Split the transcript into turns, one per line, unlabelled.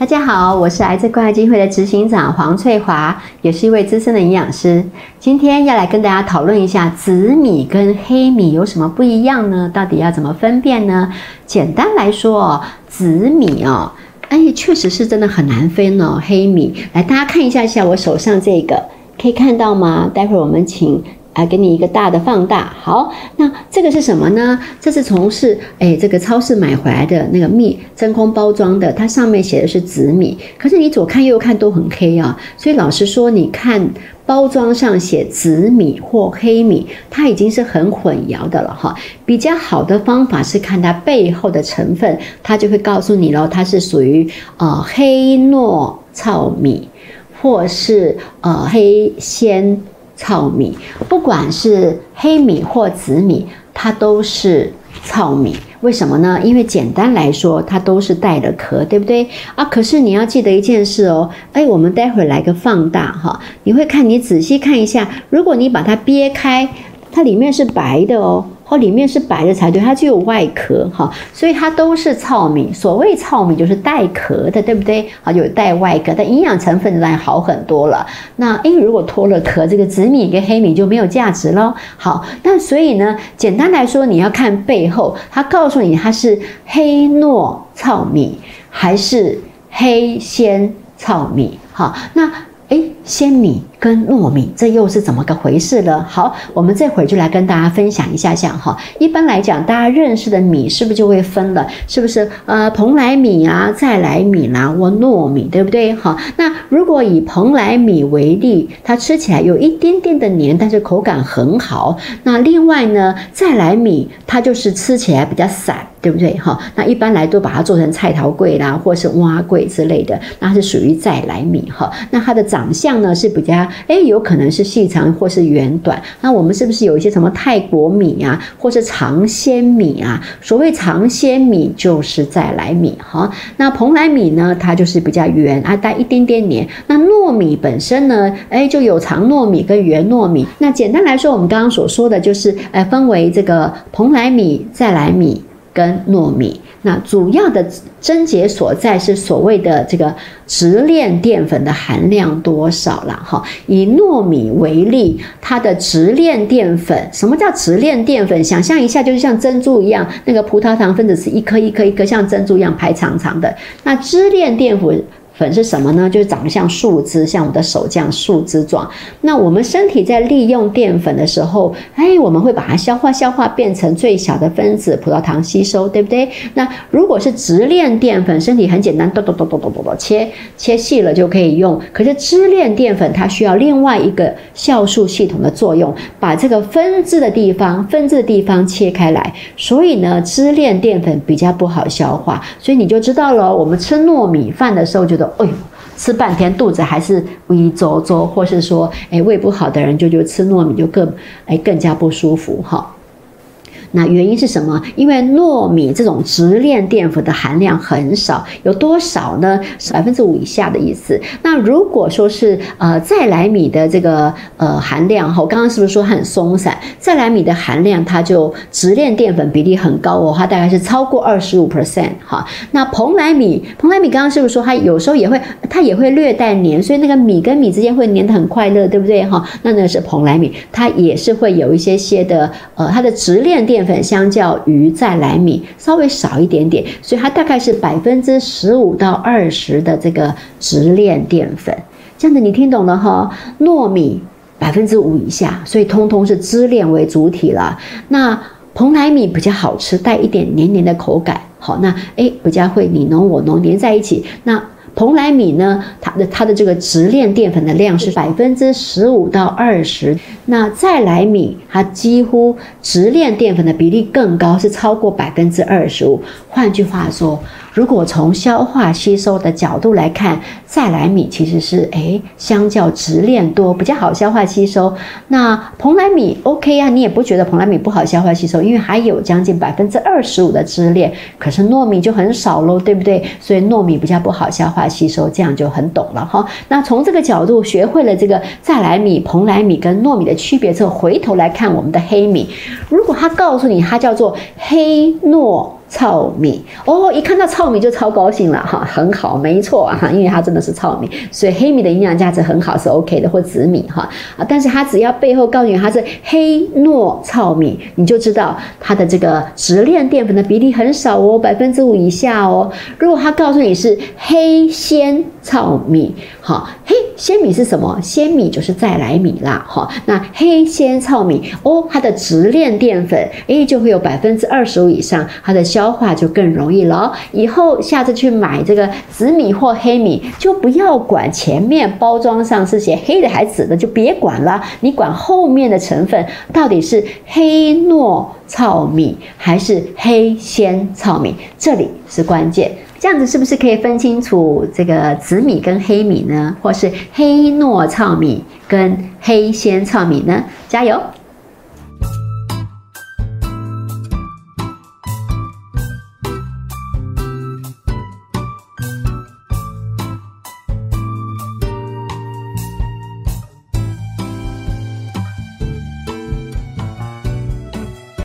大家好，我是癌症关爱基金会的执行长黄翠华，也是一位资深的营养师。今天要来跟大家讨论一下紫米跟黑米有什么不一样呢？到底要怎么分辨呢？简单来说，紫米哦，哎，确实是真的很难分哦。黑米，来大家看一下，下我手上这个，可以看到吗？待会儿我们请。啊，给你一个大的放大。好，那这个是什么呢？这是从是哎这个超市买回来的那个蜜真空包装的，它上面写的是紫米，可是你左看右看都很黑啊。所以老实说，你看包装上写紫米或黑米，它已经是很混淆的了哈。比较好的方法是看它背后的成分，它就会告诉你喽，它是属于呃黑糯糙米，或是呃黑鲜。糙米，不管是黑米或紫米，它都是糙米。为什么呢？因为简单来说，它都是带的壳，对不对啊？可是你要记得一件事哦，哎，我们待会儿来个放大哈，你会看，你仔细看一下，如果你把它憋开，它里面是白的哦。哦，里面是白的才对，它就有外壳哈，所以它都是糙米。所谓糙米就是带壳的，对不对？好，有带外壳，但营养成分当然好很多了。那因为如果脱了壳，这个紫米跟黑米就没有价值喽。好，那所以呢，简单来说，你要看背后，它告诉你它是黑糯糙米还是黑鲜糙米。好，那。哎，鲜米跟糯米，这又是怎么个回事呢？好，我们这会儿就来跟大家分享一下下哈。一般来讲，大家认识的米是不是就会分了？是不是呃，蓬莱米啊、再来米啦，或糯米，对不对？好，那如果以蓬莱米为例，它吃起来有一点点的黏，但是口感很好。那另外呢，再来米它就是吃起来比较散。对不对？哈，那一般来都把它做成菜桃桂啦，或是蛙桂之类的，那是属于再来米哈。那它的长相呢是比较，哎，有可能是细长或是圆短。那我们是不是有一些什么泰国米啊，或是长鲜米啊？所谓长鲜米就是再来米哈。那蓬莱米呢，它就是比较圆啊，带一点点黏。那糯米本身呢，哎，就有长糯米跟圆糯米。那简单来说，我们刚刚所说的就是，呃，分为这个蓬莱米、再来米。跟糯米，那主要的症结所在是所谓的这个直链淀粉的含量多少了哈。以糯米为例，它的直链淀粉，什么叫直链淀粉？想象一下，就是像珍珠一样，那个葡萄糖分子是一颗一颗一颗，像珍珠一样排长长的。那支链淀粉。粉是什么呢？就是长得像树枝，像我们的手这样树枝状。那我们身体在利用淀粉的时候，哎，我们会把它消化消化，变成最小的分子葡萄糖吸收，对不对？那如果是直链淀粉，身体很简单，咚咚咚咚咚咚咚切切细了就可以用。可是支链淀粉它需要另外一个酵素系统的作用，把这个分支的地方分支的地方切开来。所以呢，支链淀粉比较不好消化。所以你就知道了，我们吃糯米饭的时候觉得。哎呦，吃半天肚子还是微皱皱，或是说，哎，胃不好的人就就吃糯米就更哎更加不舒服哈。那原因是什么？因为糯米这种直链淀粉的含量很少，有多少呢？百分之五以下的意思。那如果说是呃再来米的这个呃含量哈，我刚刚是不是说很松散？再来米的含量它就直链淀粉比例很高哦，它大概是超过二十五 percent 哈。那蓬莱米，蓬莱米刚刚是不是说它有时候也会它也会略带黏，所以那个米跟米之间会黏得很快乐，对不对哈？那那是蓬莱米，它也是会有一些些的呃它的直链淀。淀粉相较于再来米稍微少一点点，所以它大概是百分之十五到二十的这个直链淀粉。这样子你听懂了哈？糯米百分之五以下，所以通通是支链为主体了。那蓬莱米比较好吃，带一点黏黏的口感。好，那诶比较会你侬我侬黏在一起。那蓬莱米呢？它的它的这个直链淀粉的量是百分之十五到二十。那再来米，它几乎直链淀粉的比例更高，是超过百分之二十五。换句话说。如果从消化吸收的角度来看，再来米其实是诶相较直链多，比较好消化吸收。那蓬莱米 OK 啊，你也不觉得蓬莱米不好消化吸收，因为还有将近百分之二十五的支链。可是糯米就很少喽，对不对？所以糯米比较不好消化吸收，这样就很懂了哈。那从这个角度学会了这个再来米、蓬莱米跟糯米的区别之后，回头来看我们的黑米，如果他告诉你它叫做黑糯。糙米哦，一看到糙米就超高兴了哈，很好，没错哈，因为它真的是糙米，所以黑米的营养价值很好，是 OK 的，或紫米哈啊，但是它只要背后告诉你它是黑糯糙米，你就知道它的这个直链淀粉的比例很少哦，百分之五以下哦。如果它告诉你是黑鲜糙米，好，黑鲜米是什么？鲜米就是再来米啦，哈，那黑鲜糙米哦，它的直链淀粉诶就会有百分之二十五以上，它的消化就更容易了。以后下次去买这个紫米或黑米，就不要管前面包装上是写黑的还是紫的，就别管了。你管后面的成分到底是黑糯糙米还是黑鲜糙米，这里是关键。这样子是不是可以分清楚这个紫米跟黑米呢？或是黑糯糙米跟黑鲜糙米呢？加油！